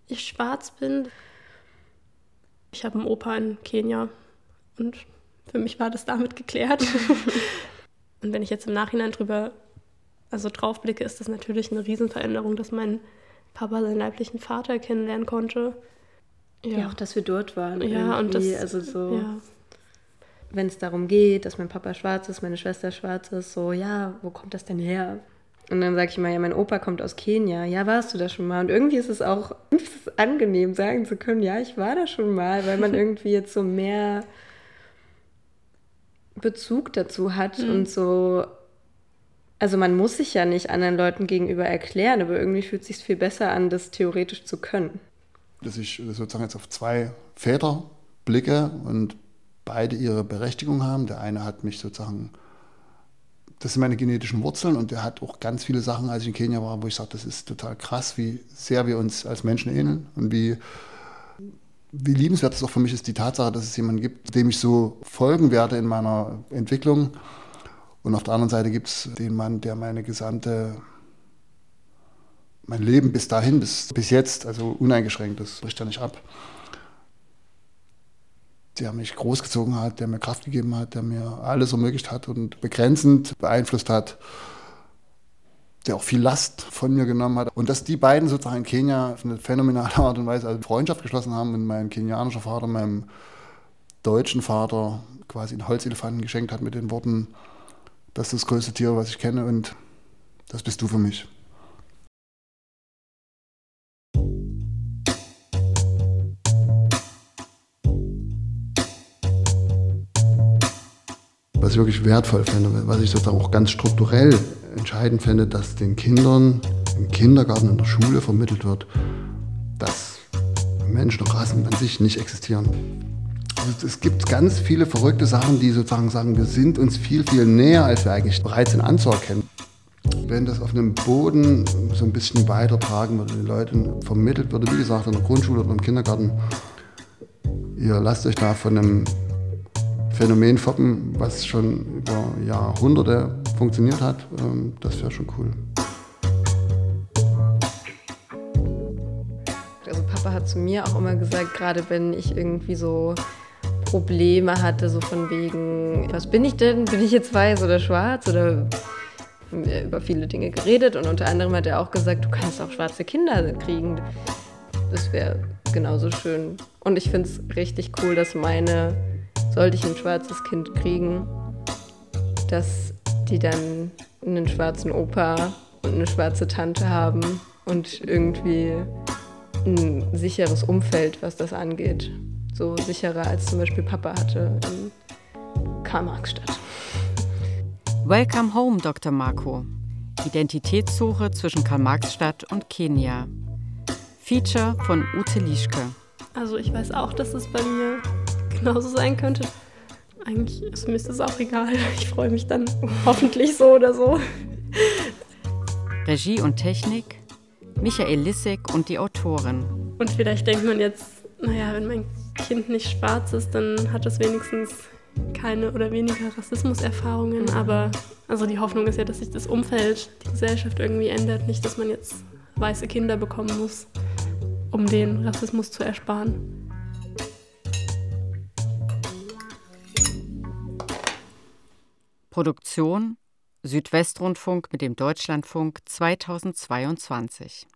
ich schwarz bin. Ich habe einen Opa in Kenia und für mich war das damit geklärt. und wenn ich jetzt im Nachhinein drüber also drauf blicke, ist das natürlich eine Riesenveränderung, dass mein Papa seinen leiblichen Vater kennenlernen konnte.
Ja, auch, dass wir dort waren.
Ja, und das,
irgendwie. also so,
ja.
wenn es darum geht, dass mein Papa schwarz ist, meine Schwester schwarz ist, so, ja, wo kommt das denn her? Und dann sage ich immer, ja, mein Opa kommt aus Kenia. Ja, warst du da schon mal? Und irgendwie ist es auch es ist angenehm, sagen zu können, ja, ich war da schon mal, weil man irgendwie jetzt so mehr Bezug dazu hat
Mhm.
und so. Also man muss sich ja nicht anderen Leuten gegenüber erklären, aber irgendwie fühlt es sich viel besser an, das theoretisch zu können.
Dass ich sozusagen jetzt auf zwei Väter blicke und beide ihre Berechtigung haben. Der eine hat mich sozusagen, das sind meine genetischen Wurzeln und der hat auch ganz viele Sachen, als ich in Kenia war, wo ich sage, das ist total krass, wie sehr wir uns als Menschen ähneln und wie, wie liebenswert es auch für mich ist, die Tatsache, dass es jemanden gibt, dem ich so folgen werde in meiner Entwicklung. Und auf der anderen Seite gibt es den Mann, der meine gesamte, mein Leben bis dahin, bis, bis jetzt, also uneingeschränkt, das bricht ja nicht ab, der mich großgezogen hat, der mir Kraft gegeben hat, der mir alles ermöglicht hat und begrenzend beeinflusst hat, der auch viel Last von mir genommen hat. Und dass die beiden sozusagen in Kenia auf eine phänomenale Art und Weise also Freundschaft geschlossen haben und mein kenianischer Vater meinem deutschen Vater quasi einen Holzelefanten geschenkt hat mit den Worten, das ist das größte Tier, was ich kenne und das bist du für mich. Was ich wirklich wertvoll finde, was ich sozusagen auch ganz strukturell entscheidend finde, dass den Kindern im Kindergarten, in der Schule vermittelt wird, dass Menschen und Rassen an sich nicht existieren. Also es gibt ganz viele verrückte Sachen, die sozusagen sagen, wir sind uns viel, viel näher, als wir eigentlich bereit sind anzuerkennen. Wenn das auf einem Boden so ein bisschen weitertragen würde, den Leuten vermittelt würde, wie gesagt, in der Grundschule oder im Kindergarten, ihr lasst euch da von einem Phänomen foppen, was schon über Jahrhunderte funktioniert hat, ähm, das wäre schon cool.
Also Papa hat zu mir auch immer gesagt, gerade wenn ich irgendwie so Probleme hatte, so von wegen, was bin ich denn? Bin ich jetzt weiß oder schwarz? Oder über viele Dinge geredet und unter anderem hat er auch gesagt, du kannst auch schwarze Kinder kriegen. Das wäre genauso schön. Und ich finde es richtig cool, dass meine, sollte ich ein schwarzes Kind kriegen, dass die dann einen schwarzen Opa und eine schwarze Tante haben und irgendwie ein sicheres Umfeld, was das angeht. So sicherer als zum Beispiel Papa hatte in Karl-Marx-Stadt.
Welcome Home, Dr. Marco. Identitätssuche zwischen Karl-Marx-Stadt und Kenia. Feature von Ute Lischke.
Also ich weiß auch, dass es bei mir genauso sein könnte. Eigentlich ist mir das auch egal. Ich freue mich dann hoffentlich so oder so.
Regie und Technik Michael Lissek und die Autorin.
Und vielleicht denkt man jetzt, naja, wenn mein Kind nicht schwarz ist, dann hat es wenigstens keine oder weniger Rassismuserfahrungen. Aber also die Hoffnung ist ja, dass sich das Umfeld, die Gesellschaft irgendwie ändert. Nicht, dass man jetzt weiße Kinder bekommen muss, um den Rassismus zu ersparen.
Produktion Südwestrundfunk mit dem Deutschlandfunk 2022